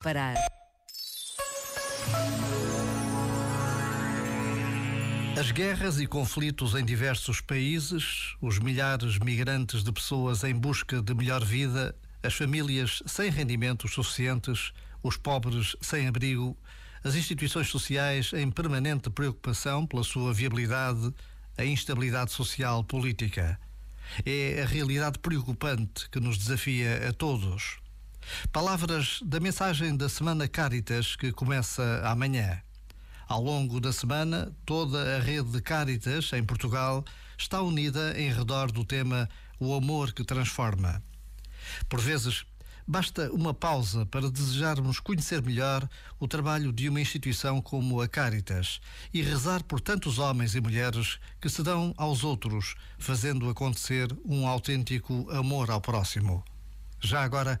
parar. As guerras e conflitos em diversos países, os milhares migrantes de pessoas em busca de melhor vida, as famílias sem rendimentos suficientes, os pobres sem abrigo, as instituições sociais em permanente preocupação pela sua viabilidade, a instabilidade social política. É a realidade preocupante que nos desafia a todos. Palavras da mensagem da Semana Caritas que começa amanhã. Ao longo da semana, toda a rede de Caritas em Portugal está unida em redor do tema O Amor que Transforma. Por vezes, basta uma pausa para desejarmos conhecer melhor o trabalho de uma instituição como a Caritas e rezar por tantos homens e mulheres que se dão aos outros, fazendo acontecer um autêntico amor ao próximo. Já agora,